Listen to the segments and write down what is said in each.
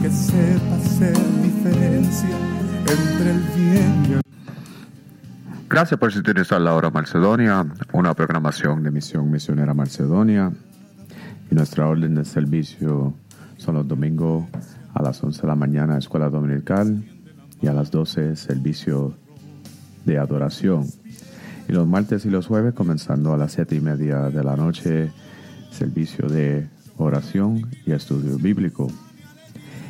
que sepa hacer diferencia entre el bien y el Gracias por sintonizar la hora Macedonia, una programación de Misión Misionera Macedonia. Y nuestra orden de servicio son los domingos a las 11 de la mañana, escuela dominical, y a las 12, servicio de adoración. Y los martes y los jueves, comenzando a las siete y media de la noche, servicio de oración y estudio bíblico.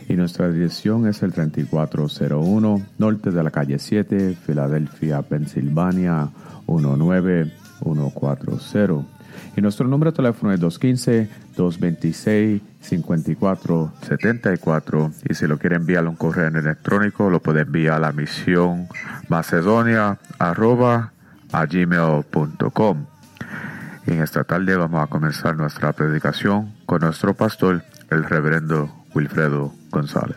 Y nuestra dirección es el 3401 norte de la calle 7, Filadelfia, Pensilvania 19140. Y nuestro número de teléfono es 215-226-5474. Y si lo quiere enviar un correo electrónico, lo puede enviar a la misión macedonia arroba a gmail.com. Y en esta tarde vamos a comenzar nuestra predicación con nuestro pastor, el reverendo Wilfredo González.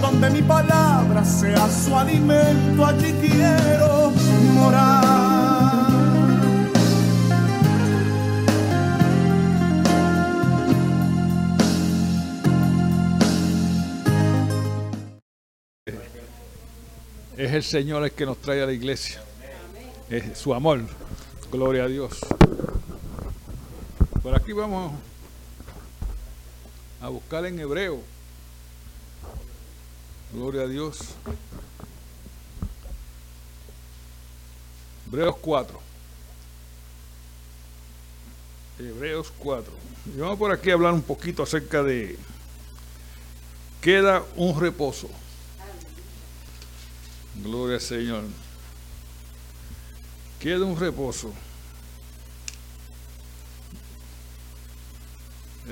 donde mi palabra sea su alimento, allí quiero morar. Es el Señor el que nos trae a la iglesia. Es su amor. Gloria a Dios. Por aquí vamos a buscar en hebreo. Gloria a Dios. Hebreos 4. Hebreos 4. Y vamos por aquí a hablar un poquito acerca de queda un reposo. Gloria al Señor. Queda un reposo.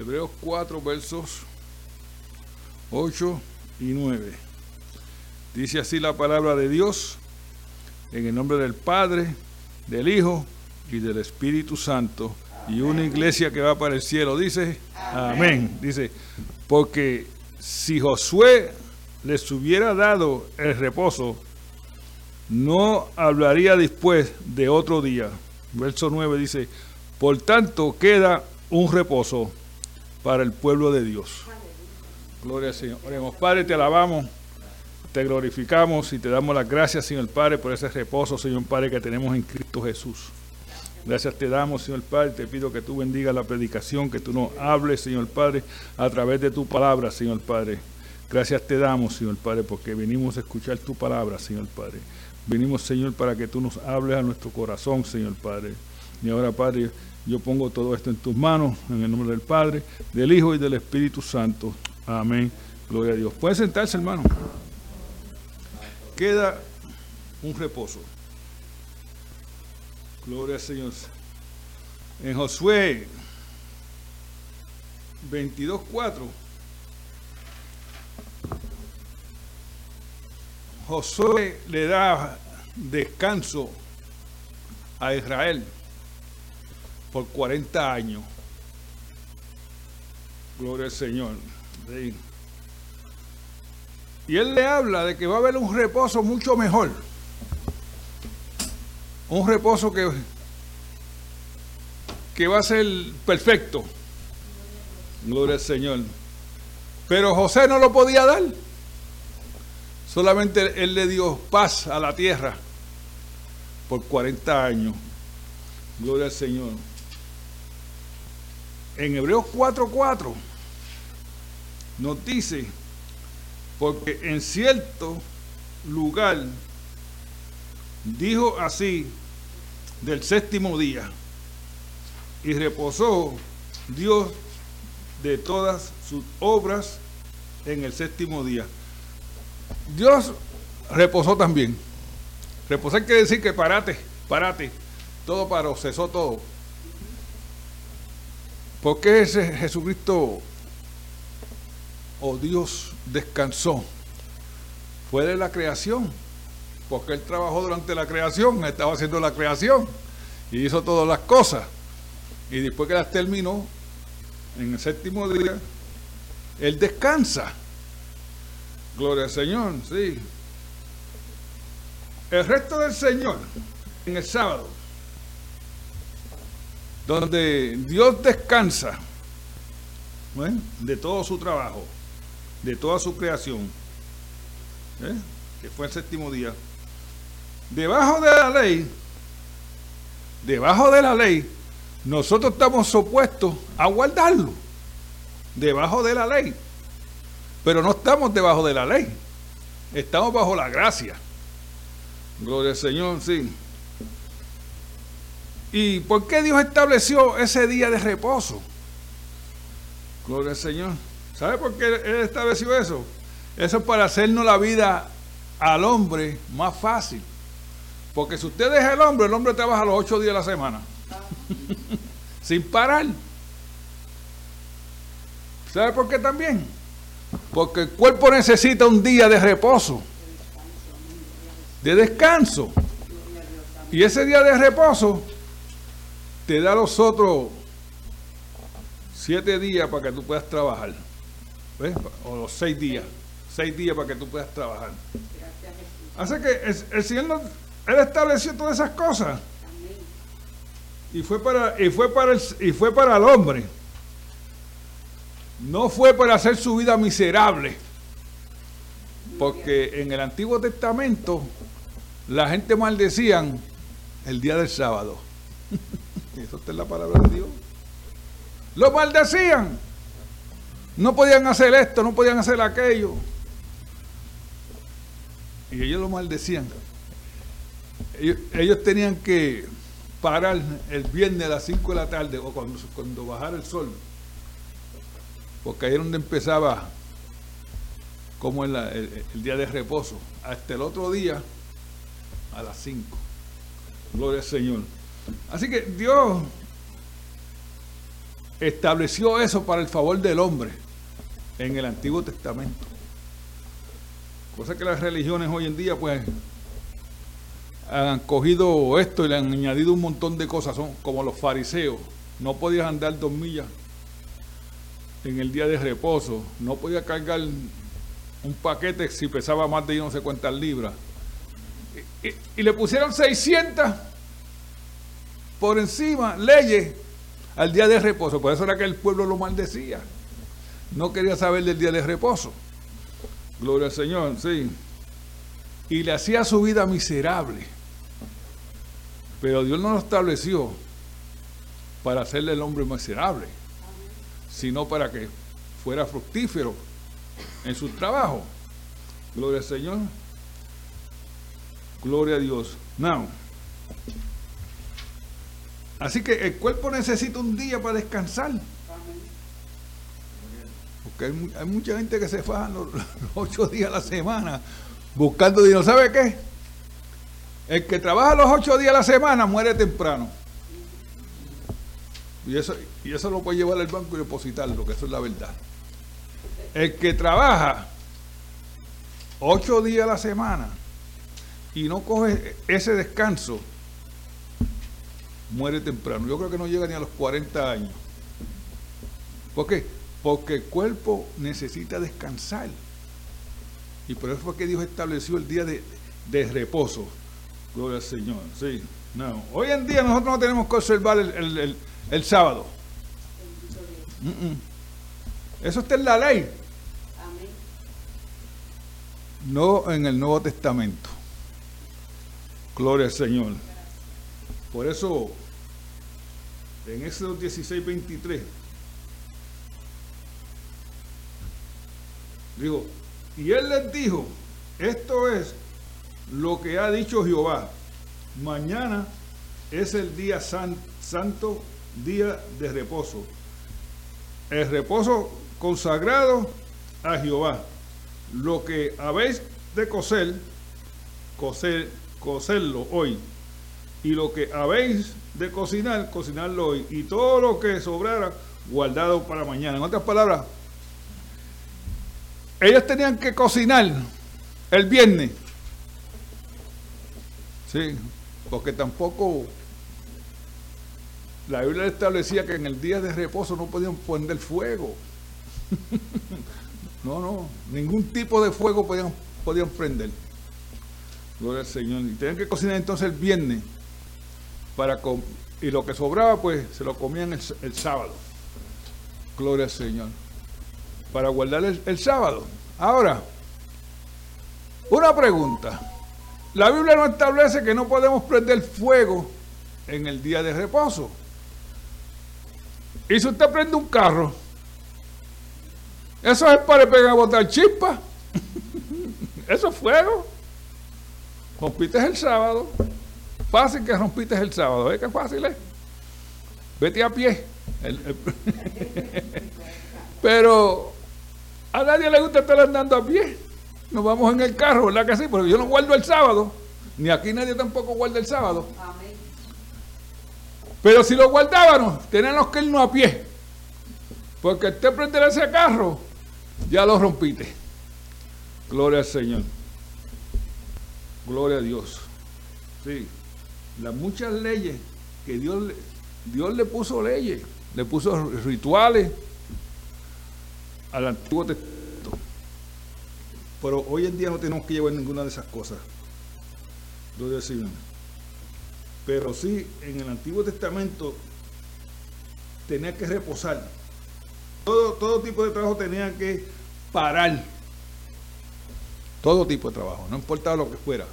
Hebreos 4 versos 8 y 9. Dice así la palabra de Dios en el nombre del Padre, del Hijo y del Espíritu Santo. Y una iglesia que va para el cielo. Dice, amén. Dice, porque si Josué les hubiera dado el reposo, no hablaría después de otro día. Verso 9 dice, por tanto queda un reposo para el pueblo de Dios. Gloria al Señor. Oremos, Padre, te alabamos, te glorificamos y te damos las gracias, Señor Padre, por ese reposo, Señor Padre, que tenemos en Cristo Jesús. Gracias te damos, Señor Padre. Te pido que tú bendigas la predicación, que tú nos hables, Señor Padre, a través de tu palabra, Señor Padre. Gracias te damos, Señor Padre, porque venimos a escuchar tu palabra, Señor Padre. Venimos, Señor, para que tú nos hables a nuestro corazón, Señor Padre. Y ahora, Padre, yo pongo todo esto en tus manos, en el nombre del Padre, del Hijo y del Espíritu Santo. Amén. Gloria a Dios. Puede sentarse, hermano. Queda un reposo. Gloria al Señor. En Josué 22.4 Josué le da descanso a Israel por 40 años. Gloria al Señor. Y él le habla de que va a haber un reposo mucho mejor. Un reposo que, que va a ser perfecto. Gloria al Señor. Pero José no lo podía dar. Solamente él le dio paz a la tierra por 40 años. Gloria al Señor. En Hebreos 4:4 nos dice, porque en cierto lugar dijo así del séptimo día, y reposó Dios de todas sus obras en el séptimo día. Dios reposó también. Reposar quiere decir que parate, parate. Todo paró, cesó todo. ¿Por qué ese Jesucristo o oh Dios descansó? Fue de la creación. Porque Él trabajó durante la creación, estaba haciendo la creación y hizo todas las cosas. Y después que las terminó, en el séptimo día, Él descansa. Gloria al Señor, sí. El resto del Señor, en el sábado, donde Dios descansa de todo su trabajo, de toda su creación, ¿eh? que fue el séptimo día, debajo de la ley, debajo de la ley, nosotros estamos supuestos a guardarlo, debajo de la ley. Pero no estamos debajo de la ley. Estamos bajo la gracia. Gloria al Señor, sí. ¿Y por qué Dios estableció ese día de reposo? Gloria al Señor. ¿Sabe por qué Él estableció eso? Eso es para hacernos la vida al hombre más fácil. Porque si usted deja el hombre, el hombre trabaja los ocho días de la semana. Sin parar. ¿Sabe por qué también? Porque el cuerpo necesita un día de reposo, de descanso. Y ese día de reposo te da los otros siete días para que tú puedas trabajar. ¿Ves? O los seis días. Seis días para que tú puedas trabajar. Así que el, Señor Él estableció todas esas cosas. Y fue para, y fue para y fue para el hombre no fue para hacer su vida miserable, porque en el Antiguo Testamento la gente maldecían el día del sábado. Eso es la palabra de Dios. Lo maldecían. No podían hacer esto, no podían hacer aquello. Y ellos lo maldecían. Ellos, tenían que parar el viernes a las 5 de la tarde o cuando, cuando bajara el sol porque ahí es donde empezaba como el, el, día de reposo, hasta el otro día a las 5. Gloria al Señor. Así que Dios estableció eso para el favor del hombre en el Antiguo Testamento. Cosa que las religiones hoy en día pues han cogido esto y le han añadido un montón de cosas, son como los fariseos. No podías andar dos millas en el día de reposo. No podía cargar un paquete si pesaba más de no sé cuántas libras. Y, le pusieron 600 por encima, leyes, al día de reposo. Por eso era que el pueblo lo maldecía. No quería saber del día de reposo. Gloria al Señor, sí. Y le hacía su vida miserable. Pero Dios no lo estableció para hacerle el hombre miserable sino para que fuera fructífero en su trabajo. Gloria al Señor. Gloria a Dios. Now, Así que el cuerpo necesita un día para descansar. Porque hay, mucha gente que se faja los, ocho días a la semana buscando dinero. ¿Sabe qué? El que trabaja los ocho días a la semana muere temprano. Y eso, y eso lo puede llevar al banco y depositarlo, que eso es la verdad. El que trabaja ocho días a la semana y no coge ese descanso, muere temprano. Yo creo que no llega ni a los 40 años. ¿Por qué? Porque el cuerpo necesita descansar. Y por eso fue que Dios estableció el día de, reposo. Gloria al Señor. Sí. No. Hoy en día nosotros no tenemos que observar el, sábado. Eso está en la ley. No en el Nuevo Testamento. Gloria al Señor. Por eso, en Éxodo 16, 23, digo, y él les dijo, esto es lo que ha dicho Jehová, mañana es el día santo, día de reposo, el reposo consagrado a Jehová, lo que habéis de coser, coser, coserlo hoy y lo que habéis de cocinar, cocinarlo hoy, y todo lo que sobrara, guardado para mañana. En otras palabras, ellos tenían que cocinar el viernes. Sí, porque tampoco la Biblia establecía que en el día de reposo no podían poner fuego. no, no, ningún tipo de fuego podían, podían prender. Gloria al Señor. Y tenían que cocinar entonces el viernes para y lo que sobraba pues se lo comían el, sábado. Gloria al Señor. Para guardar el, sábado. Ahora, una pregunta. La Biblia no establece que no podemos prender fuego en el día de reposo. Y si usted prende un carro, eso es para pegar a botar chispa. eso es fuego. Compite el sábado. Fácil que rompiste el sábado. ¿Ves qué fácil es? Vete a pie. Pero a nadie le gusta estar andando a pie. Nos vamos en el carro, ¿verdad que sí? Porque yo no guardo el sábado. Ni aquí nadie tampoco guarda el sábado. Pero si lo guardábamos, tenemos que irnos a pie. Porque usted prender ese carro, ya lo rompiste. Gloria al Señor. Gloria a Dios. Sí las muchas leyes que Dios, Dios le puso leyes, le puso rituales al Antiguo Testamento. Pero hoy en día no tenemos que llevar ninguna de esas cosas. Lo decimos. Pero sí, en el Antiguo Testamento tenía que reposar. Todo, todo tipo de trabajo tenía que parar. Todo tipo de trabajo, no importaba lo que fuera.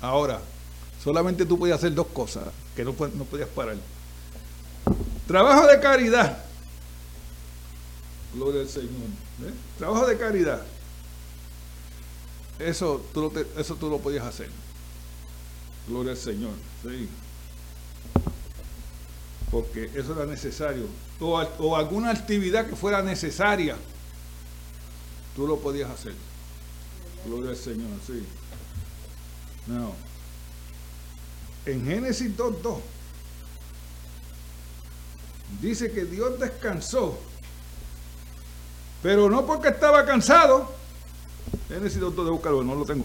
Ahora, Solamente tú podías hacer dos cosas que no, no podías parar. Trabajo de caridad. Gloria al Señor. Trabajo de caridad. Eso tú, lo eso tú lo podías hacer. Gloria al Señor. Sí. Porque eso era necesario. O, o alguna actividad que fuera necesaria. Tú lo podías hacer. Gloria al Señor. Sí. No en Génesis 2.2 dice que Dios descansó, pero no porque estaba cansado. Génesis 2.2 de buscarlo, no lo tengo.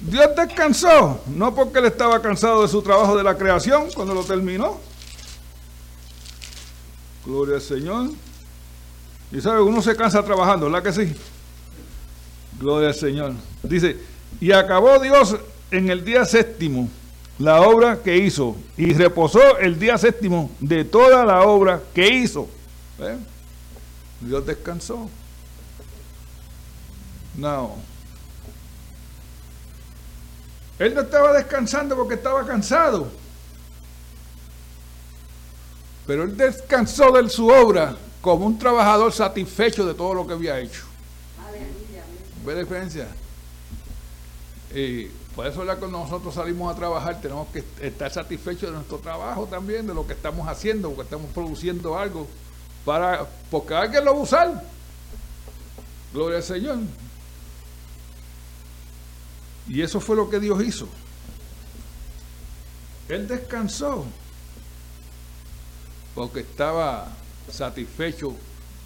Dios descansó, no porque él estaba cansado de su trabajo de la creación cuando lo terminó. Gloria al Señor. Y sabe, uno se cansa trabajando, ¿verdad que sí? Gloria al Señor. Dice, y acabó Dios en el día séptimo la obra que hizo y reposó el día séptimo de toda la obra que hizo. Dios descansó. No. Él no estaba descansando porque estaba cansado. Pero él descansó de su obra como un trabajador satisfecho de todo lo que había hecho. ¿Ve la diferencia? Y por eso ya cuando nosotros salimos a trabajar tenemos que estar satisfechos de nuestro trabajo también, de lo que estamos haciendo, porque estamos produciendo algo, para porque alguien lo va a usar. Gloria al Señor. Y eso fue lo que Dios hizo. Él descansó porque estaba satisfecho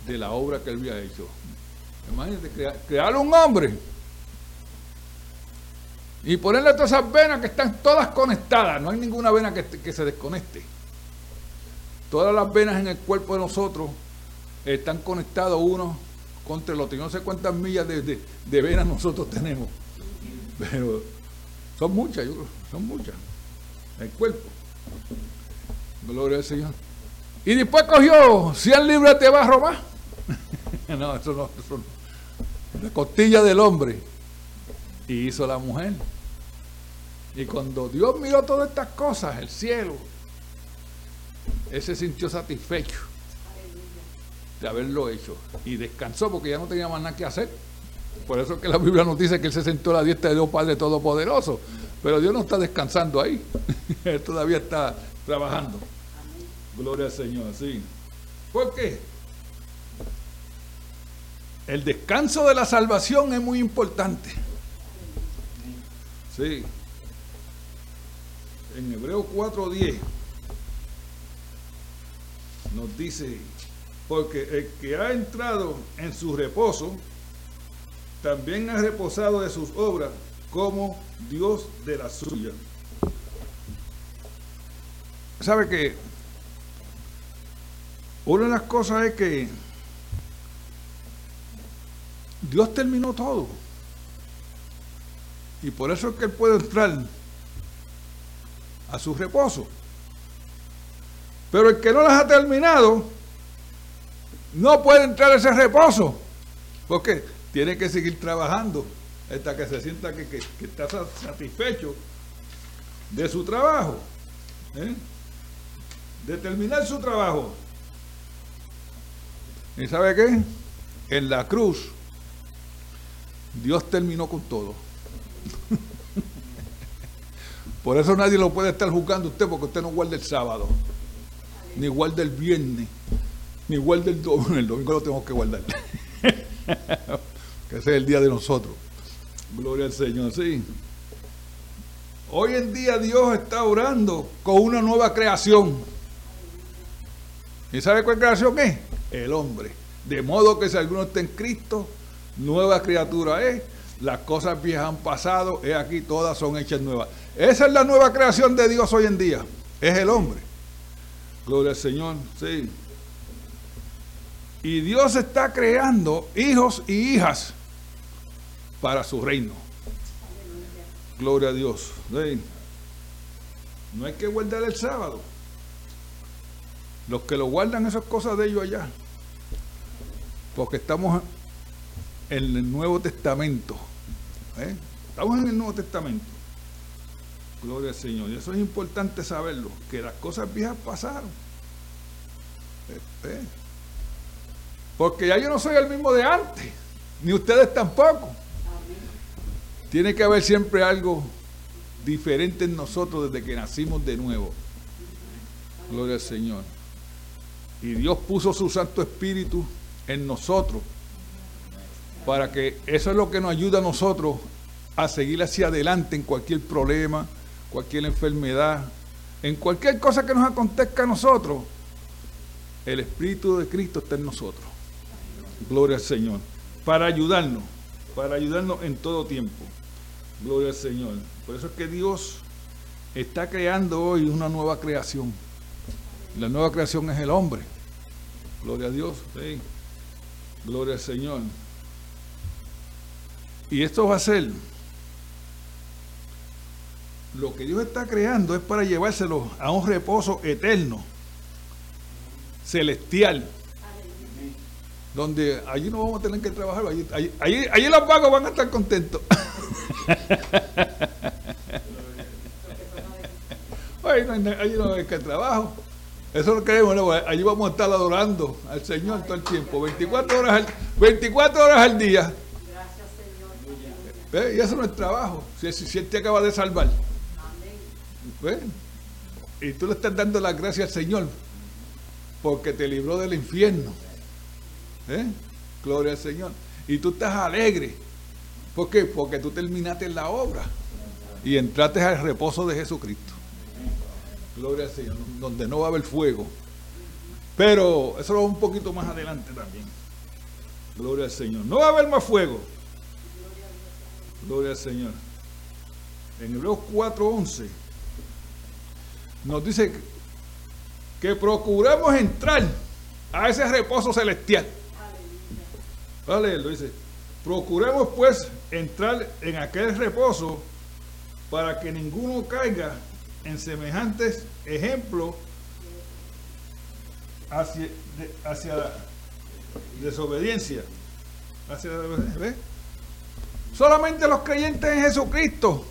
de la obra que él había hecho. Imagínate, crear, un hombre y ponerle todas esas venas que están todas conectadas. No hay ninguna vena que, se desconecte. Todas las venas en el cuerpo de nosotros están conectados uno contra el otro. Y no sé cuántas millas de, de venas nosotros tenemos. Pero son muchas, yo creo, son muchas. El cuerpo. Gloria al Señor. Y después cogió 100 libras de barro más. no, eso no, eso no. La costilla del hombre. Y hizo la mujer. Y cuando Dios miró todas estas cosas, el cielo, él se sintió satisfecho de haberlo hecho. Y descansó porque ya no tenía más nada que hacer. Por eso es que la Biblia nos dice que él se sentó a la diestra de Dios Padre Todopoderoso. Pero Dios no está descansando ahí. él todavía está trabajando. Gloria al Señor, sí. ¿Por qué? El descanso de la salvación es muy importante. Sí. En Hebreo 4:10 nos dice, porque el que ha entrado en su reposo, también ha reposado de sus obras como Dios de la suya. ¿Sabe que una de las cosas es que Dios terminó todo. Y por eso es que Él puede entrar a su reposo. Pero el que no las ha terminado, no puede entrar a ese reposo. Porque tiene que seguir trabajando hasta que se sienta que, está satisfecho de su trabajo. ¿eh? De terminar su trabajo. ¿Y sabe qué? En la cruz, Dios terminó con todo. Por eso nadie lo puede estar juzgando usted porque usted no guarda el sábado, ni guarda el viernes, ni guarda el domingo. El domingo lo tenemos que guardar. que ese es el día de nosotros. Gloria al Señor, sí. Hoy en día Dios está orando con una nueva creación. ¿Y sabe cuál creación es? El hombre. De modo que si alguno está en Cristo, nueva criatura es. Las cosas viejas han pasado, es aquí, todas son hechas nuevas. Esa es la nueva creación de Dios hoy en día. Es el hombre. Gloria al Señor, sí. Y Dios está creando hijos y hijas para su reino. Gloria a Dios. No hay que guardar el sábado. Los que lo guardan, esas cosas de ellos allá. Porque estamos en el Nuevo Testamento. ¿eh? Estamos en el Nuevo Testamento. Gloria al Señor. Y eso es importante saberlo. Que las cosas viejas pasaron. ¿Eh? Porque ya yo no soy el mismo de antes. Ni ustedes tampoco. Tiene que haber siempre algo diferente en nosotros desde que nacimos de nuevo. Gloria al Señor. Y Dios puso su Santo Espíritu en nosotros para que eso es lo que nos ayuda a nosotros a seguir hacia adelante en cualquier problema, cualquier enfermedad, en cualquier cosa que nos acontezca a nosotros. El Espíritu de Cristo está en nosotros. Gloria al Señor. Para ayudarnos, para ayudarnos en todo tiempo. Gloria al Señor. Por eso es que Dios está creando hoy una nueva creación. La nueva creación es el hombre. Gloria a Dios. Gloria al Señor. Y esto va a ser lo que Dios está creando es para llevárselo a un reposo eterno, celestial, donde allí no vamos a tener que trabajar, allí, allí, allí los vagos van a estar contentos. allí no hay que trabajo. Eso lo queremos, allí vamos a estar adorando al Señor todo el tiempo, 24 horas al, 24 horas al día. Y eso no es trabajo. Si, si, Él te acaba de salvar. ¿Ves? Y tú le estás dando las gracias al Señor porque te libró del infierno. ¿Eh? Gloria al Señor. Y tú estás alegre. ¿Por qué? Porque tú terminaste la obra y entraste al reposo de Jesucristo. Gloria al Señor, donde no va a haber fuego. Pero eso lo va un poquito más adelante también. Gloria al Señor. No va a haber más fuego. Gloria al Señor. En Hebreos 4:11 nos dice que procuremos entrar a ese reposo celestial. Vale, lo dice. Procuremos pues entrar en aquel reposo para que ninguno caiga en semejantes ejemplos hacia, hacia la desobediencia. Hacia Solamente los creyentes en Jesucristo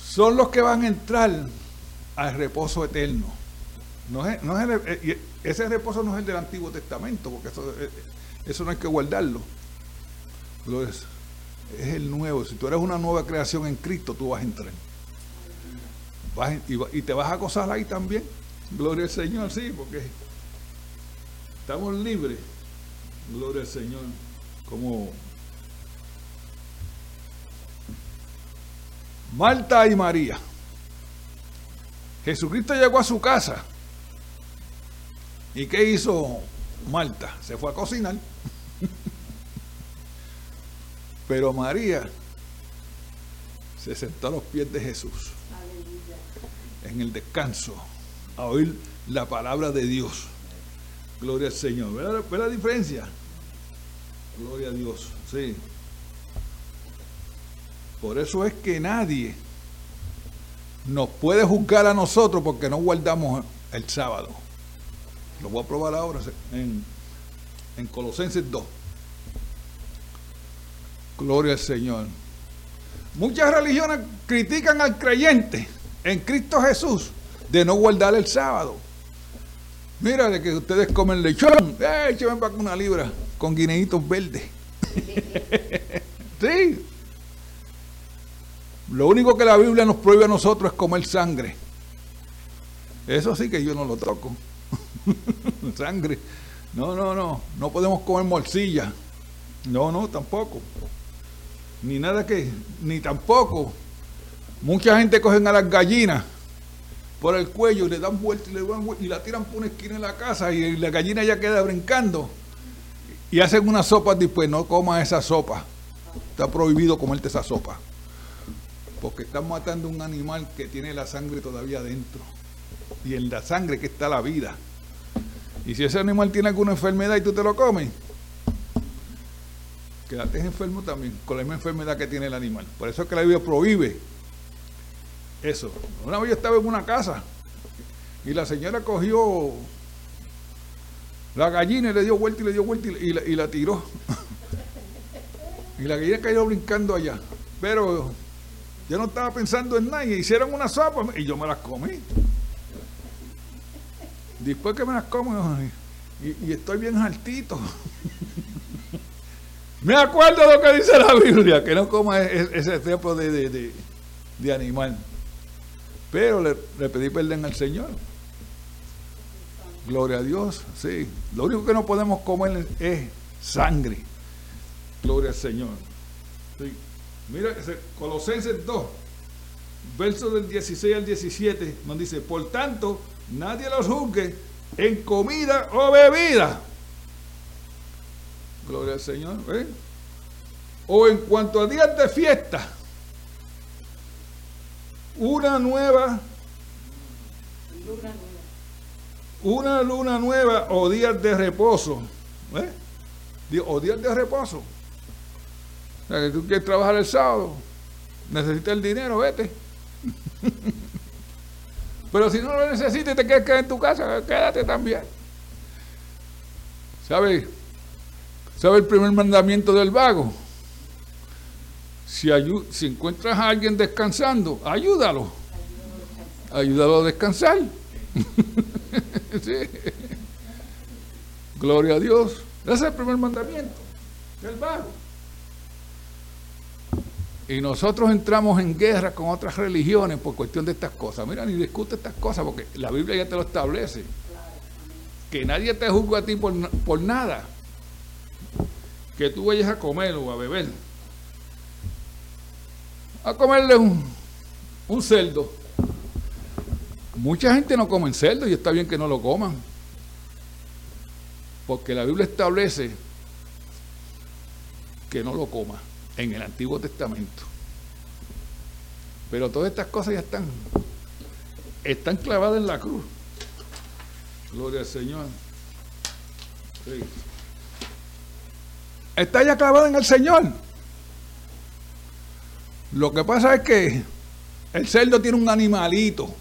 son los que van a entrar al reposo eterno. No es, eh, ese reposo no es el del Antiguo Testamento, porque eso, eh, eso no hay que guardarlo. Lo es, el nuevo. Si tú eres una nueva creación en Cristo, tú vas a entrar. y, y, te vas a gozar ahí también. Gloria al Señor, sí, porque estamos libres. Gloria al Señor como Marta y María. Jesucristo llegó a su casa. ¿Y qué hizo Marta? Se fue a cocinar. Pero María se sentó a los pies de Jesús en el descanso a oír la palabra de Dios. Gloria al Señor. ¿Ve la diferencia? Gloria a Dios, sí. Por eso es que nadie nos puede juzgar a nosotros porque no guardamos el sábado. Lo voy a probar ahora en, en Colosenses 2. Gloria al Señor. Muchas religiones critican al creyente en Cristo Jesús de no guardar el sábado. Mira, de que ustedes comen lechón, eh, para una libra con guineitos verdes. sí. Lo único que la Biblia nos prohíbe a nosotros es comer sangre. Eso sí que yo no lo toco. sangre. No, no, no. No podemos comer morcilla. No, no, tampoco. Ni nada que, ni tampoco. Mucha gente cogen a las gallinas por el cuello y le dan vuelta y, le dan vuelta, y la tiran por una esquina en la casa y la gallina ya queda brincando y hacen una sopa después, no coma esa sopa. Está prohibido comerte esa sopa. Porque están matando un animal que tiene la sangre todavía dentro. Y en la sangre que está la vida. Y si ese animal tiene alguna enfermedad y tú te lo comes, quédate enfermo también, con la misma enfermedad que tiene el animal. Por eso es que la Biblia prohíbe eso. Una vez yo estaba en una casa y la señora cogió la gallina le dio vuelta y le dio vuelta y, la, tiró. y la gallina cayó brincando allá. Pero yo no estaba pensando en nada y hicieron una sopa y yo me las comí. Después que me las como y, estoy bien altito. me acuerdo de lo que dice la Biblia, que no coma e, e, ese tipo de, animal. Pero le, le pedí perdón al Señor. Gloria a Dios, sí. Lo único que no podemos comer es sangre. Gloria al Señor. Sí. Mira, Colosenses 2, versos del 16 al 17, nos dice, por tanto, nadie los juzgue en comida o bebida. Gloria al Señor. ¿eh? O en cuanto a días de fiesta, una nueva una luna nueva o días de reposo. ¿eh? O días de reposo. O sea, que tú quieres trabajar el sábado, necesitas el dinero, vete. Pero si no lo necesitas y te quieres quedar en tu casa, quédate también. ¿Sabes? ¿Sabe el primer mandamiento del vago? Si, si encuentras a alguien descansando, ayúdalo. Ayúdalo a descansar. Gloria a Dios. Ese es el primer mandamiento. El vago. Y nosotros entramos en guerra con otras religiones por cuestión de estas cosas. Mira, ni discute estas cosas porque la Biblia ya te lo establece. Que nadie te juzgue a ti por, por nada. Que tú vayas a comer o a beber. A comerle un, un cerdo. Mucha gente no come cerdo y está bien que no lo coman. Porque la Biblia establece que no lo coma en el Antiguo Testamento. Pero todas estas cosas ya están, están clavadas en la cruz. Gloria al Señor. Está ya clavada en el Señor. Lo que pasa es que el cerdo tiene un animalito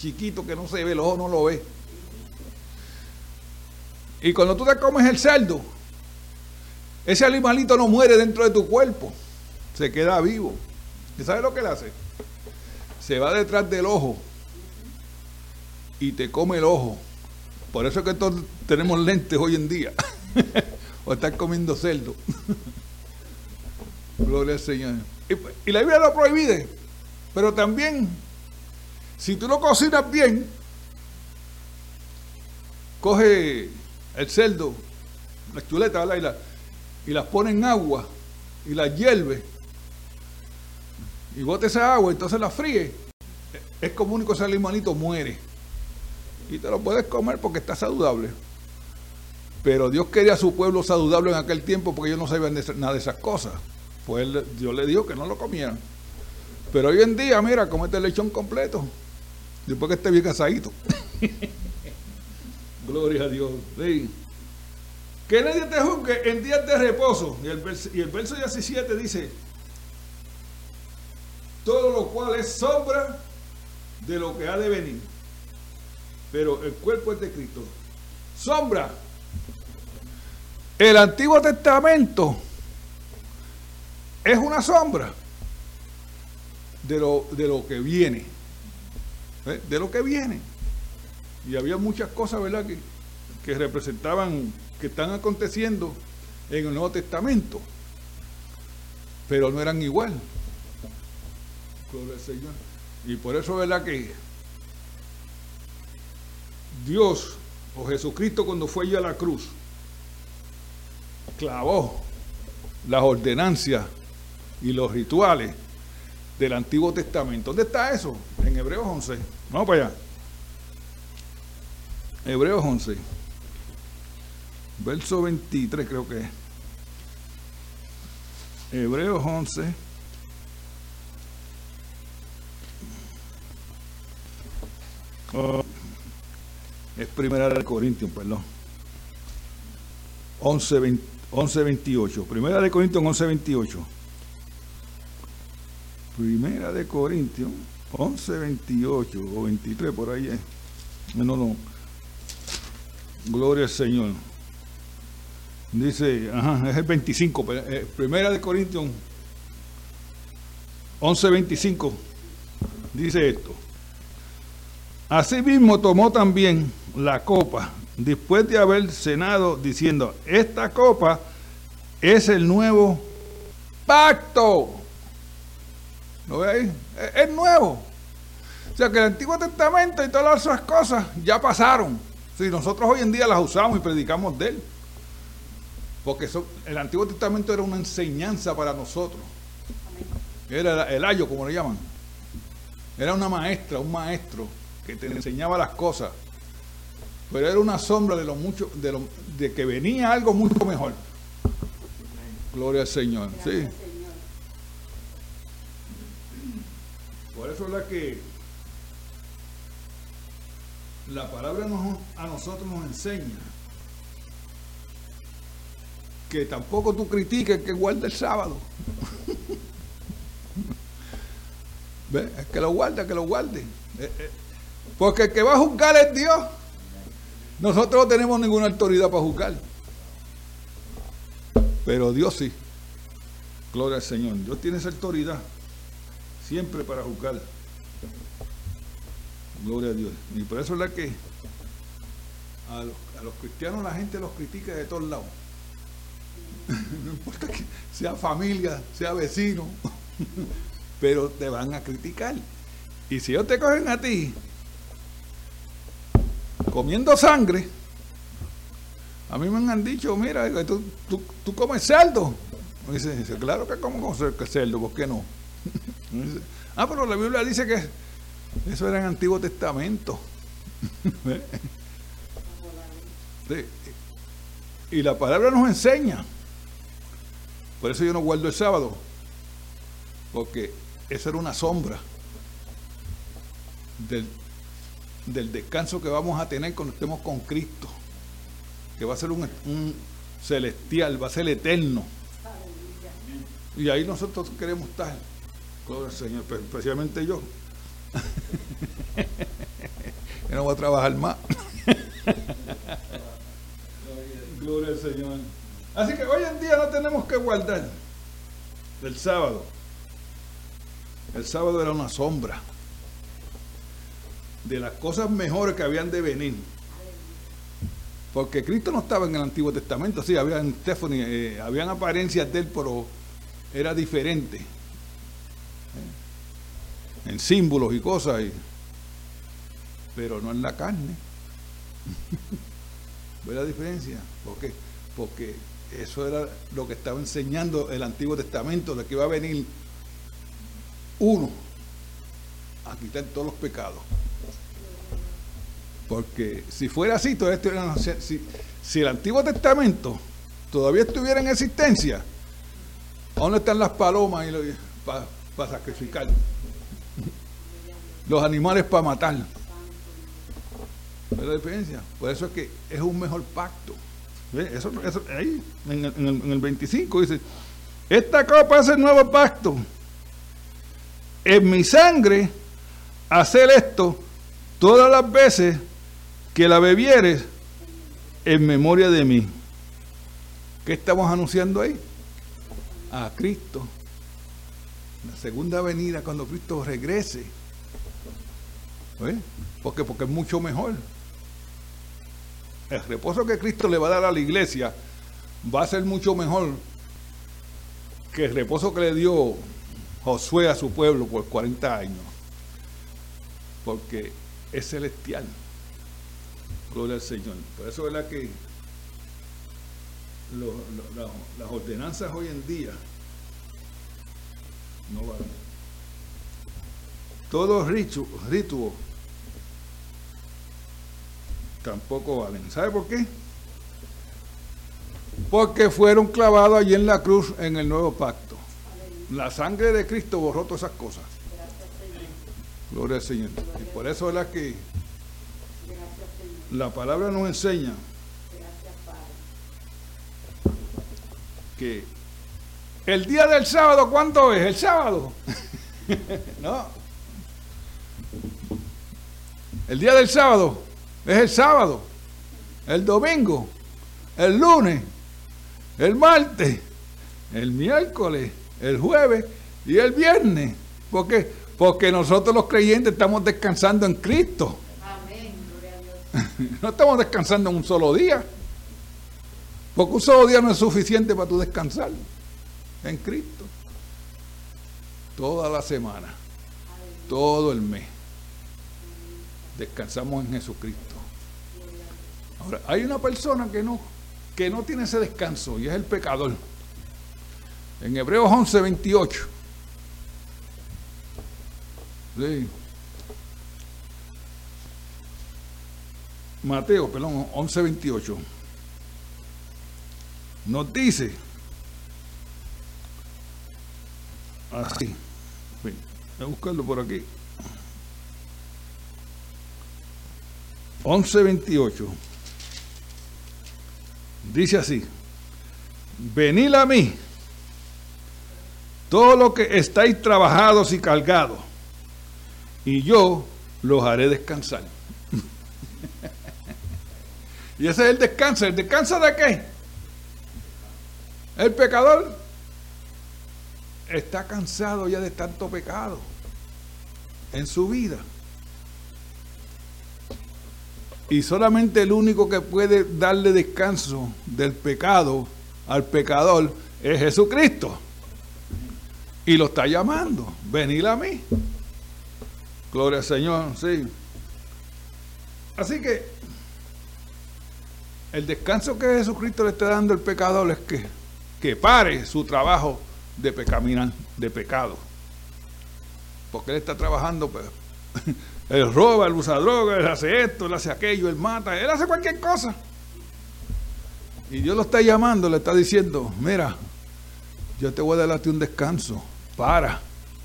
chiquito que no se ve, el ojo no lo ve. Y cuando tú te comes el cerdo, ese animalito no muere dentro de tu cuerpo, se queda vivo. ¿Y sabes lo que él hace? Se va detrás del ojo y te come el ojo. Por eso es que todos tenemos lentes hoy en día. o estar comiendo cerdo. Gloria al Señor. Y, y, la Biblia lo prohíbe. Pero también, si tú lo cocinas bien, coge el cerdo, la chuleta, ¿verdad? Y la, y las pone en agua y las hierve y bote esa agua, entonces la fríe, es como único ese animalito muere. Y te lo puedes comer porque está saludable. Pero Dios quería a su pueblo saludable en aquel tiempo porque ellos no sabían nada de esas cosas. Pues Dios le dijo que no lo comieran. Pero hoy en día, mira, comete el lechón completo. Después que esté bien casadito. Gloria a Dios. Que nadie te juzgue en días de reposo. Y el, y el verso 17 dice, todo lo cual es sombra de lo que ha de venir. Pero el cuerpo es de Cristo. Sombra. El Antiguo Testamento es una sombra de lo, de lo que viene. ¿Eh? De lo que viene. Y había muchas cosas, ¿verdad?, que, que representaban que están aconteciendo en el Nuevo Testamento, pero no eran igual. Y por eso, ¿verdad que Dios o Jesucristo cuando fue allá a la cruz, clavó las ordenancias y los rituales del Antiguo Testamento. ¿Dónde está eso? En Hebreos 11. Vamos para allá. Hebreos 11 verso 23 creo que es. Hebreos 11. es primera de Corintios, perdón. 11, 11, 28. Primera de Corintios 11, 28. Primera de Corintios 11, 28 o 23 por ahí. No, no. Gloria al Señor. Dice, ajá, es el 25, eh, primera de Corintios 11:25, dice esto. Asimismo tomó también la copa, después de haber cenado, diciendo, esta copa es el nuevo pacto. ¿Lo veis? Es, nuevo. O sea que el Antiguo Testamento y todas esas cosas ya pasaron. Si nosotros hoy en día las usamos y predicamos de él. Porque el Antiguo Testamento era una enseñanza para nosotros. Era el ayo, como le llaman. Era una maestra, un maestro que te enseñaba las cosas. Pero era una sombra de lo mucho, de, lo, de que venía algo mucho mejor. Gloria al Señor. sí. Por eso es la que la palabra a nosotros nos enseña que tampoco tú critiques que guarde el sábado. ¿Ve? Es que lo guarda, que lo guarde. Eh, eh, porque el que va a juzgar es Dios. Nosotros no tenemos ninguna autoridad para juzgar. Pero Dios sí. Gloria al Señor. Dios tiene esa autoridad. Siempre para juzgar. Gloria a Dios. Y por eso es la que a los, cristianos la gente los critica de todos lados. no importa que sea familia, sea vecino, pero te van a criticar. Y si ellos te cogen a ti comiendo sangre, a mí me han dicho, mira, tú, tú, comes cerdo. dice, dice, claro que como cerdo, ¿por qué no? Ah, pero la Biblia dice que eso era en el Antiguo Testamento. Y la palabra nos enseña. Por eso yo no guardo el sábado. Porque eso era una sombra del, del descanso que vamos a tener cuando estemos con Cristo. Que va a ser un, un celestial, va a ser eterno. Y ahí nosotros queremos estar. Señor, especialmente yo. que no voy a trabajar más. Gloria al Señor. Así que hoy en día no tenemos que guardar el sábado. El sábado era una sombra de las cosas mejores que habían de venir. Porque Cristo no estaba en el Antiguo Testamento, sí, había en Stephanie, eh, habían apariencias de él, pero era diferente. En símbolos y cosas, pero no en la carne. ¿Ve la diferencia? ¿Por qué? Porque eso era lo que estaba enseñando el Antiguo Testamento, de que iba a venir uno a quitar todos los pecados. Porque si fuera así, todavía si, si el Antiguo Testamento todavía estuviera en existencia, ¿dónde están las palomas para sacrificar? Los animales para matar. ¿Ves la diferencia? Por eso es que es un mejor pacto. Eso, ahí, en el, en, el, 25 dice, esta copa es el nuevo pacto. En mi sangre, hacer esto todas las veces que la bebieres en memoria de mí. ¿Qué estamos anunciando ahí? A Cristo. La segunda venida, cuando Cristo regrese. ¿Ves? Porque, porque es mucho mejor. El reposo que Cristo le va a dar a la iglesia va a ser mucho mejor que el reposo que le dio Josué a su pueblo por 40 años. Porque es celestial. Gloria al Señor. Por eso es la que las ordenanzas hoy en día no van. Todos rituos tampoco valen. ¿Sabe por qué? Porque fueron clavados allí en la cruz en el nuevo pacto. La sangre de Cristo borró todas esas cosas. Gloria al Señor. Y por eso es la que la palabra nos enseña que el día del sábado, ¿cuánto es? El sábado. no. El día del sábado es el sábado, el domingo, el lunes, el martes, el miércoles, el jueves y el viernes. ¿Por qué? Porque nosotros los creyentes estamos descansando en Cristo. Amén, no estamos descansando en un solo día. Porque un solo día no es suficiente para tu descansar en Cristo. Toda la semana, todo el mes. Descansamos en Jesucristo. Ahora, hay una persona que no, que no tiene ese descanso y es el pecador. En Hebreos 11, 28. Mateo, perdón, 11, 28. Nos dice así. Voy a buscarlo por aquí. 11, 28. Dice así, venid a mí, todo lo que estáis trabajados y cargados, y yo los haré descansar. y ese es el descanso. ¿El descanso de qué? El pecador está cansado ya de tanto pecado en su vida. Y solamente el único que puede darle descanso del pecado al pecador es Jesucristo. Y lo está llamando. Venid a mí. Gloria al Señor, sí. Así que el descanso que Jesucristo le está dando al pecador es que, que pare su trabajo de pecaminar, de pecado. Porque él está trabajando, pues, él roba, él usa droga, él hace esto, él hace aquello, él mata, él hace cualquier cosa. Y Dios lo está llamando, le está diciendo, mira, yo te voy a darte un descanso, para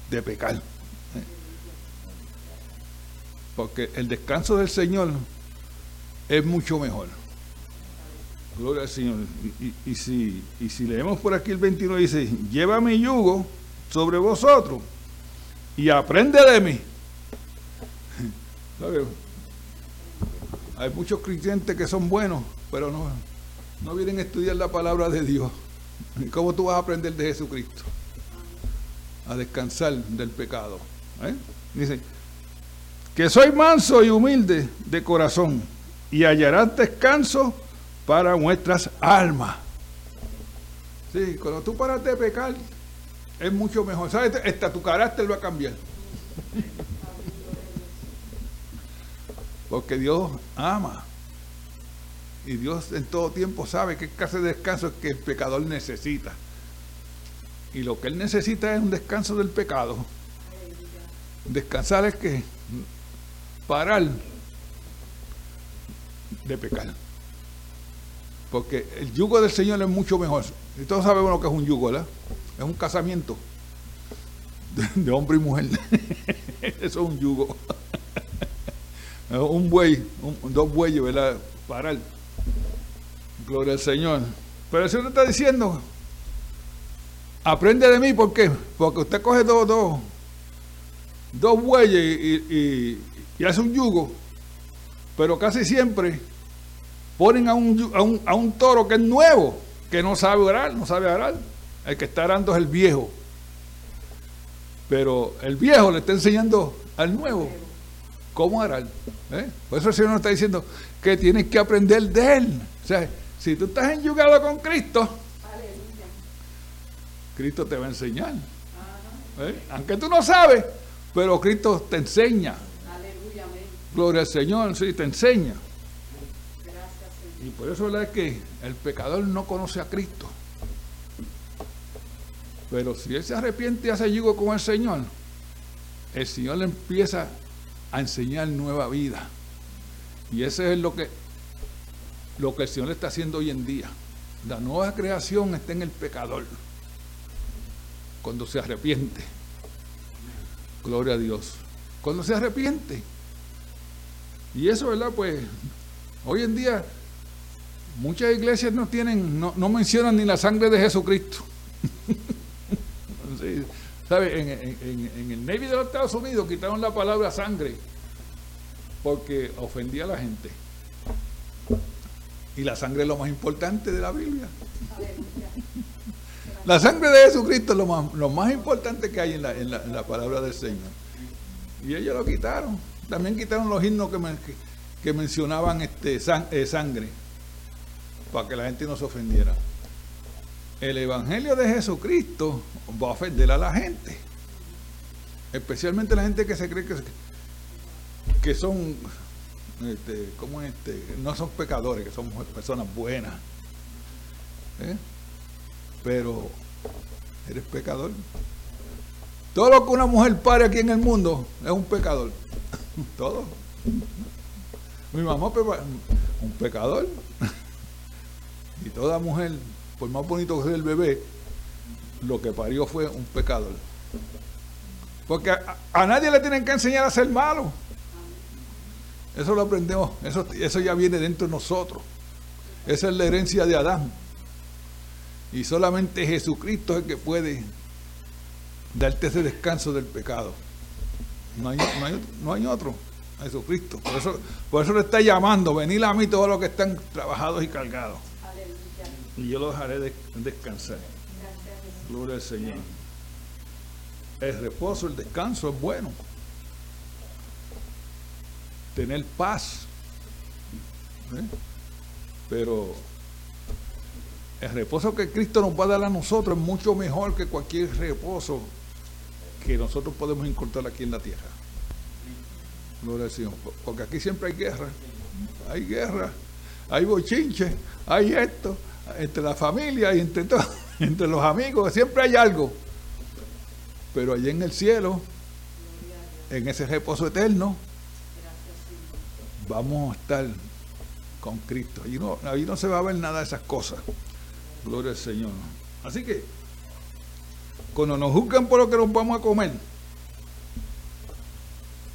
de pecar. Porque el descanso del Señor es mucho mejor. Gloria al Señor. Y, si, y si leemos por aquí el 29, dice, lleva mi yugo sobre vosotros y aprende de mí. Hay muchos creyentes que son buenos, pero no, no vienen a estudiar la palabra de Dios. ¿Cómo tú vas a aprender de Jesucristo? A descansar del pecado. ¿eh? Dice, que soy manso y humilde de corazón y hallarás descanso para nuestras almas. Sí, cuando tú paras de pecar, es mucho mejor. ¿Sabes? Hasta tu carácter va a cambiar. Porque Dios ama. Y Dios en todo tiempo sabe qué clase de descanso es que el pecador necesita. Y lo que él necesita es un descanso del pecado. Descansar es que parar de pecar. Porque el yugo del Señor es mucho mejor. Y todos sabemos lo que es un yugo, ¿verdad? Es un casamiento de, hombre y mujer. Eso es un yugo. un buey, dos bueyes, ¿verdad? Parar. Gloria al Señor. Pero el Señor está diciendo, aprende de mí, ¿por qué? Porque usted coge dos, dos, dos bueyes y, y hace un yugo, pero casi siempre ponen a un, a un, a un toro que es nuevo, que no sabe orar, no sabe orar. El que está arando es el viejo. Pero el viejo le está enseñando al nuevo cómo arar. ¿eh? Por eso el Señor nos está diciendo que tienes que aprender de Él. O sea, si tú estás enyugado con Cristo, Cristo te va a enseñar. ¿eh? Aunque tú no sabes, pero Cristo te enseña. Gloria al Señor, sí, te enseña. Y por eso es que el pecador no conoce a Cristo. Pero si él se arrepiente y hace yugo con el Señor, el Señor le empieza a enseñar nueva vida. Y ese es lo que, lo que el Señor está haciendo hoy en día. La nueva creación está en el pecador. Cuando se arrepiente. Gloria a Dios. Cuando se arrepiente. Y eso, ¿verdad? Pues hoy en día muchas iglesias no tienen, no, mencionan ni la sangre de Jesucristo. ¿Sabe? En, el Navy de los Estados Unidos quitaron la palabra sangre porque ofendía a la gente. Y la sangre es lo más importante de la Biblia. La sangre de Jesucristo es lo más, lo más importante que hay en la, en la palabra del Señor. Y ellos lo quitaron. También quitaron los himnos que, mencionaban este, eh, sangre, para que la gente no se ofendiera. El Evangelio de Jesucristo va a ofender a la gente, especialmente la gente que se cree que, que son, este, como este, no son pecadores, que son personas buenas. ¿eh? Pero eres pecador. Todo lo que una mujer pare aquí en el mundo es un pecador. Todo. Mi mamá un pecador. Y toda mujer, por más bonito que sea el bebé, lo que parió fue un pecador. Porque a, nadie le tienen que enseñar a ser malo. Eso lo aprendemos, eso, eso ya viene dentro de nosotros. Esa es la herencia de Adán. Y solamente Jesucristo es el que puede darte ese descanso del pecado. No hay, no hay, otro. Jesucristo. Por eso, por eso le está llamando, venid a mí todos los que están trabajados y cargados. Y yo los dejaré descansar. Gloria al Señor. El reposo, el descanso es bueno. Tener paz. ¿eh? Pero el reposo que Cristo nos va a dar a nosotros es mucho mejor que cualquier reposo que nosotros podemos encontrar aquí en la tierra. Gloria al Señor. Porque aquí siempre hay guerra. Hay guerra, hay bochinche, hay esto, entre la familia y entre, todos, entre los amigos, siempre hay algo. Pero allí en el cielo, en ese reposo eterno, vamos a estar con Cristo. Allí no, ahí no se va a ver nada de esas cosas. Gloria al Señor. Así que, cuando nos juzgan por lo que nos vamos a comer,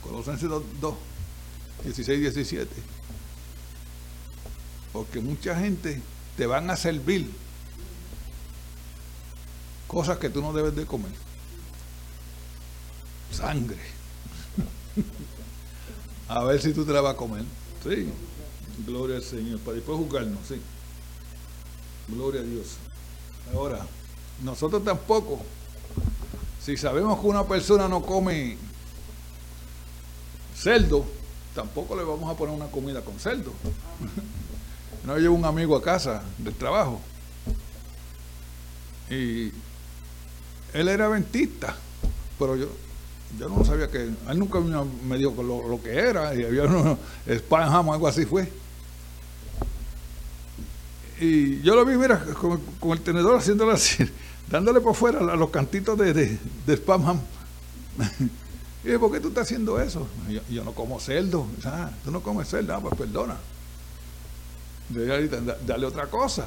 Colosenses 2, 2 16, 17, porque mucha gente te van a servir cosas que tú no debes de comer. Sangre. a ver si tú te la vas a comer. Sí. Gloria al Señor. Para después juzgarnos, sí. Gloria a Dios. Ahora, nosotros tampoco, si sabemos que una persona no come cerdo, tampoco le vamos a poner una comida con cerdo. No llevo un amigo a casa del trabajo y él era ventista, pero yo, yo no sabía que, él nunca me dio lo, lo que era, y había uno, spam o algo así fue. Y yo lo vi, mira, con, el tenedor haciéndolo así, dándole por fuera a los cantitos de, de, de y ¿por qué tú estás haciendo eso? Yo, yo no como cerdo. Ah, tú no comes cerdo, ah, pues perdona dale otra cosa.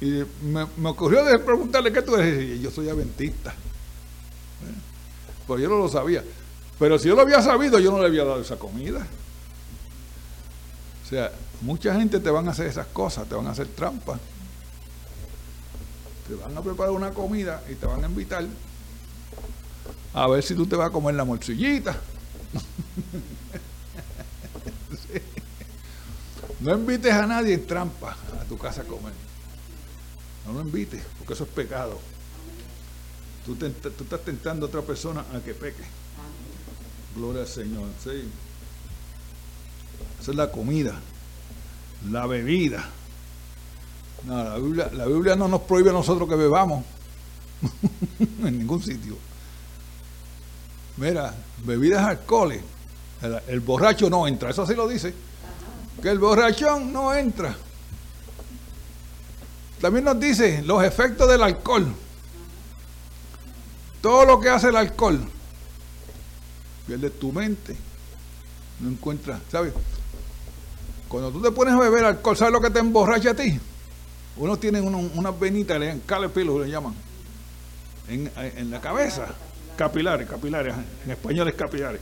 Y me, ocurrió de preguntarle qué tú eres. Y yo soy adventista. ¿Eh? Pues yo no lo sabía. Pero si yo lo había sabido, yo no le había dado esa comida. O sea, mucha gente te van a hacer esas cosas, te van a hacer trampas. Te van a preparar una comida y te van a invitar a ver si tú te vas a comer la morcillita. No invites a nadie en trampa a tu casa a comer. No lo invites, porque eso es pecado. Tú, estás tentando a otra persona a que peque. Gloria al Señor. Sí. Esa es la comida, la bebida. No, la, Biblia, la Biblia no nos prohíbe a nosotros que bebamos en ningún sitio. Mira, bebidas alcoholes. el borracho no entra, eso sí lo dice que el borrachón no entra. También nos dice los efectos del alcohol. Todo lo que hace el alcohol. Pierde tu mente. No encuentras, ¿sabes? Cuando tú te pones a beber alcohol, ¿sabes lo que te emborracha a ti? Uno tiene unas venitas, le pelo le llaman, en, en la cabeza. Capilares, capilares, en español es capilares.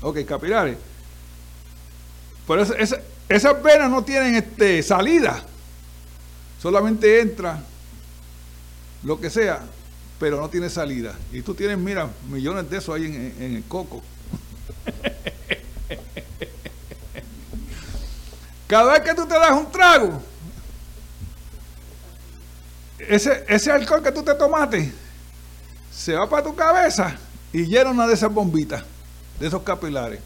Ok, capilares. Pero ese, esas venas no tienen este, salida. Solamente entra lo que sea, pero no tiene salida. Y tú tienes, mira, millones de esos ahí en, el coco. Cada vez que tú te das un trago, ese, ese alcohol que tú te tomaste se va para tu cabeza y llena una de esas bombitas, de esos capilares.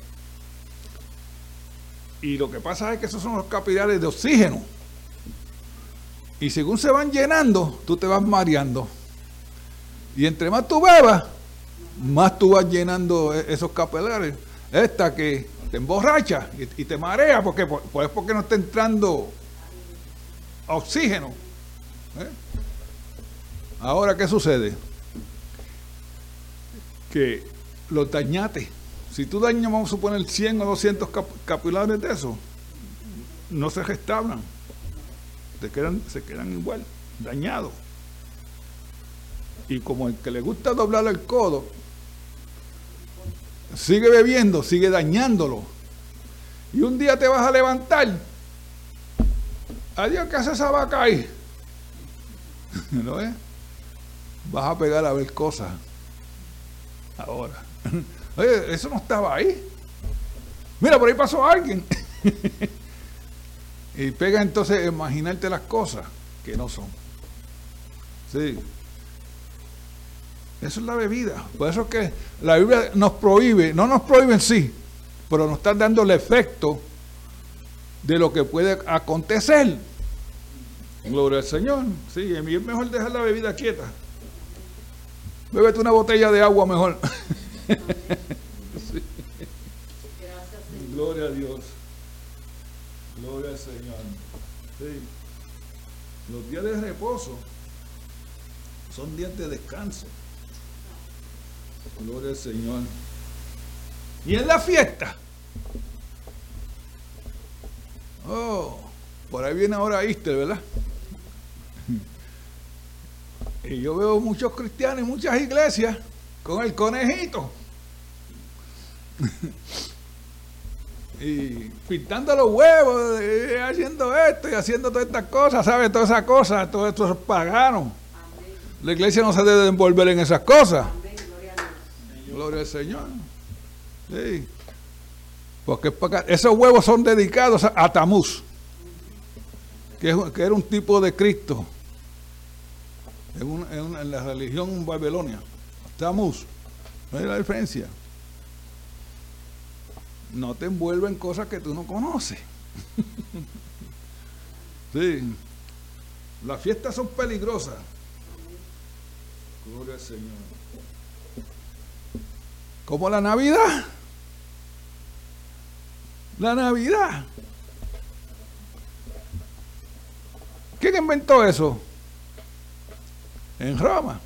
Y lo que pasa es que esos son los capilares de oxígeno. Y según se van llenando, tú te vas mareando. Y entre más tú bebas, más tú vas llenando e-, esos capilares. Esta que te emborracha y, te marea, porque pues porque no está entrando oxígeno. ¿eh? Ahora, ¿qué sucede? Que los dañates si tú dañas, vamos a suponer 100 o 200 capilares de eso, no se restauran, se quedan, se quedan igual, dañados. Y como el que le gusta doblar el codo, sigue bebiendo, sigue dañándolo. Y un día te vas a levantar. Adiós, ¿qué hace esa vaca ahí? ¿No es? Vas a pegar a ver cosas. Ahora. Oye, eso no estaba ahí. Mira, por ahí pasó alguien. y pega entonces imaginarte las cosas que no son. Sí. Eso es la bebida. Por eso es que la Biblia nos prohíbe, no nos prohíbe en sí, pero nos está dando el efecto de lo que puede acontecer. Gloria al Señor. Sí, es mejor dejar la bebida quieta. Bébete una botella de agua mejor. Gloria a Dios. Gloria al Señor. Los días de reposo son días de descanso. Gloria al Señor. Y en la fiesta. Oh, por ahí viene ahora Easter, ¿verdad? Y yo veo muchos cristianos y muchas iglesias con el conejito. y pintando los huevos, y haciendo esto y haciendo todas estas cosas, ¿sabes? Todas esas cosas, todo esto es pagano. La iglesia no se debe envolver en esas cosas. Gloria al Señor. Sí. Porque esos huevos son dedicados a Tamuz, que era un tipo de Cristo en, la religión babilonia. Tamuz. No hay la diferencia. No te envuelven cosas que tú no conoces. sí. Las fiestas son peligrosas. Gloria al Señor. Como la Navidad. La Navidad. ¿Quién inventó eso? En Roma.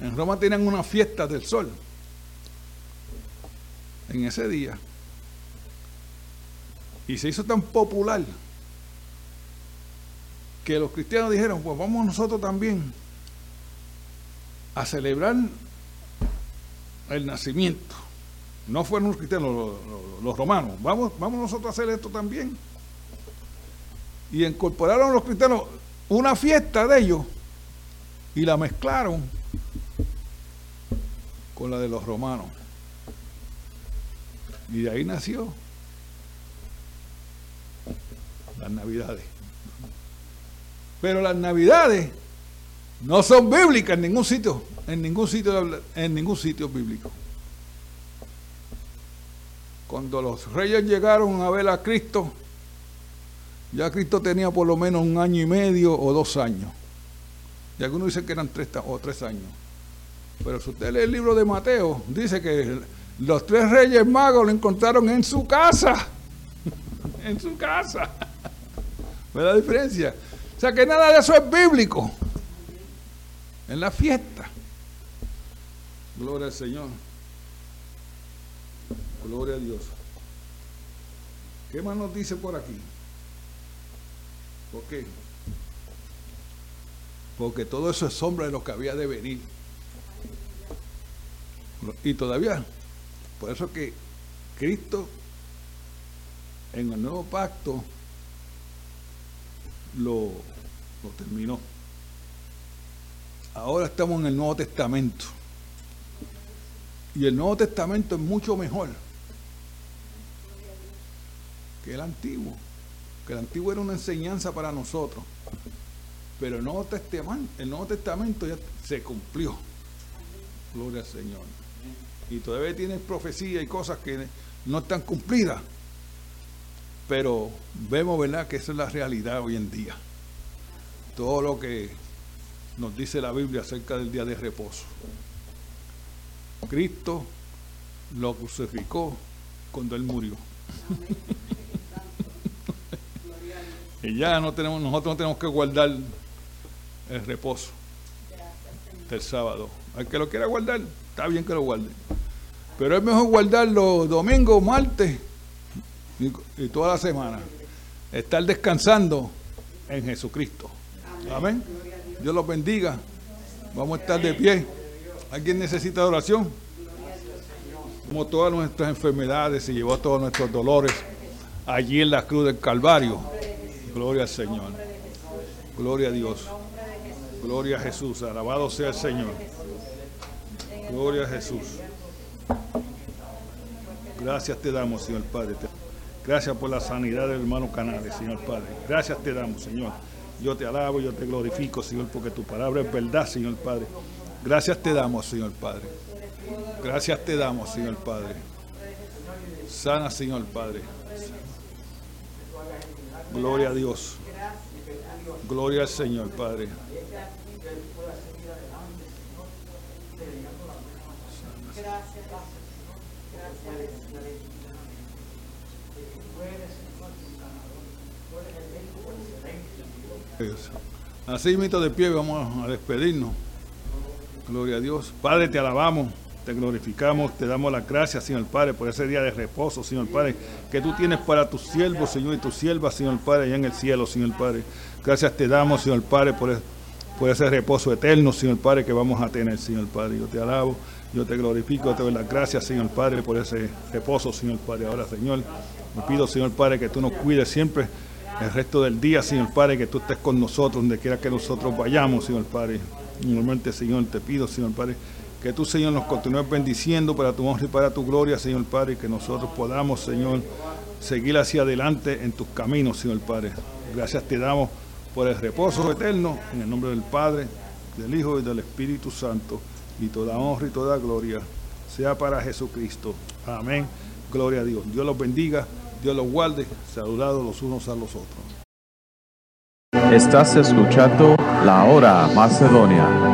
En Roma tienen una fiesta del sol. En ese día. Y se hizo tan popular que los cristianos dijeron, pues vamos nosotros también a celebrar el nacimiento. No fueron los cristianos, los, romanos. Vamos, vamos nosotros a hacer esto también. Y incorporaron los cristianos una fiesta de ellos y la mezclaron con la de los romanos. Y de ahí nació las navidades. Pero las navidades no son bíblicas en ningún sitio, en ningún sitio, en ningún sitio bíblico. Cuando los reyes llegaron a ver a Cristo, ya Cristo tenía por lo menos un año y medio o dos años. Y algunos dicen que eran tres o tres años. Pero si usted lee el libro de Mateo, dice que los tres reyes magos lo encontraron en su casa. en su casa. ¿Ve la diferencia? O sea que nada de eso es bíblico. En la fiesta. Gloria al Señor. Gloria a Dios. ¿Qué más nos dice por aquí? ¿Por qué? porque todo eso es sombra de lo que había de venir. Y todavía, por eso que Cristo en el nuevo pacto lo, lo terminó. Ahora estamos en el Nuevo Testamento. Y el Nuevo Testamento es mucho mejor que el Antiguo. Que el Antiguo era una enseñanza para nosotros. Pero el Nuevo Testamento, el Nuevo Testamento ya se cumplió. Gloria al Señor. Y todavía tiene profecía y cosas que no están cumplidas. Pero vemos, ¿verdad?, que esa es la realidad hoy en día. Todo lo que nos dice la Biblia acerca del día de reposo. Cristo lo crucificó cuando Él murió. y ya no tenemos, nosotros no tenemos que guardar el reposo del sábado. Al que lo quiera guardar, está bien que lo guarde. Pero es mejor guardarlo domingo, martes y, toda la semana. Estar descansando en Jesucristo. Amén. Dios los bendiga. Vamos a estar de pie. ¿Alguien necesita oración? Como todas nuestras enfermedades, se llevó todos nuestros dolores allí en la cruz del Calvario. Gloria al Señor. Gloria a Dios. Gloria a Jesús, alabado sea el Señor. Gloria a Jesús. Gracias te damos, Señor Padre. Gracias por la sanidad del hermano Canales, Señor Padre. Gracias te damos, Señor. Yo te alabo, yo te glorifico, Señor, porque tu palabra es verdad, Señor Padre. Gracias te damos, Señor Padre. Gracias te damos, Señor Padre. Sana, Señor Padre. Gloria a Dios. Gloria al Señor Padre. Así mito de pie, vamos a despedirnos. Gloria a Dios. Padre, te alabamos, te glorificamos, te damos las gracias, Señor Padre, por ese día de reposo, Señor Padre, que tú tienes para tus siervos, Señor, y tus siervas, Señor Padre, allá en el cielo, Señor Padre. Gracias te damos, Señor Padre, por, por ese reposo eterno, Señor Padre, que vamos a tener, Señor Padre. Yo te alabo, yo te glorifico, te doy las gracias, Señor Padre, por ese reposo, Señor Padre. Ahora, Señor, me pido, Señor Padre, que tú nos cuides siempre el resto del día, Señor Padre, que tú estés con nosotros, donde quiera que nosotros vayamos, Señor Padre. Normalmente, Señor, te pido, Señor Padre, que tú, Señor, nos continúes bendiciendo para tu honra y para tu gloria, Señor Padre, y que nosotros podamos, Señor, seguir hacia adelante en tus caminos, Señor Padre. Gracias te damos por el reposo eterno, en el nombre del Padre, del Hijo y del Espíritu Santo, y toda honra y toda gloria sea para Jesucristo. Amén. Gloria a Dios. Dios los bendiga. Dios los guarde, saludados los unos a los otros. Estás escuchando La Hora Macedonia.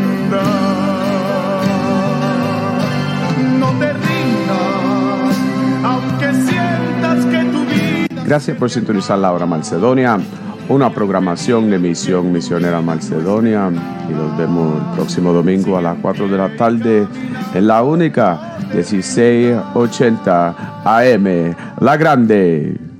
No te rindas, aunque sientas que tu vida... Gracias por sintonizar la hora Macedonia, una programación de Misión Misionera Macedonia. Y nos vemos el próximo domingo a las 4 de la tarde en la única 1680 AM, La Grande.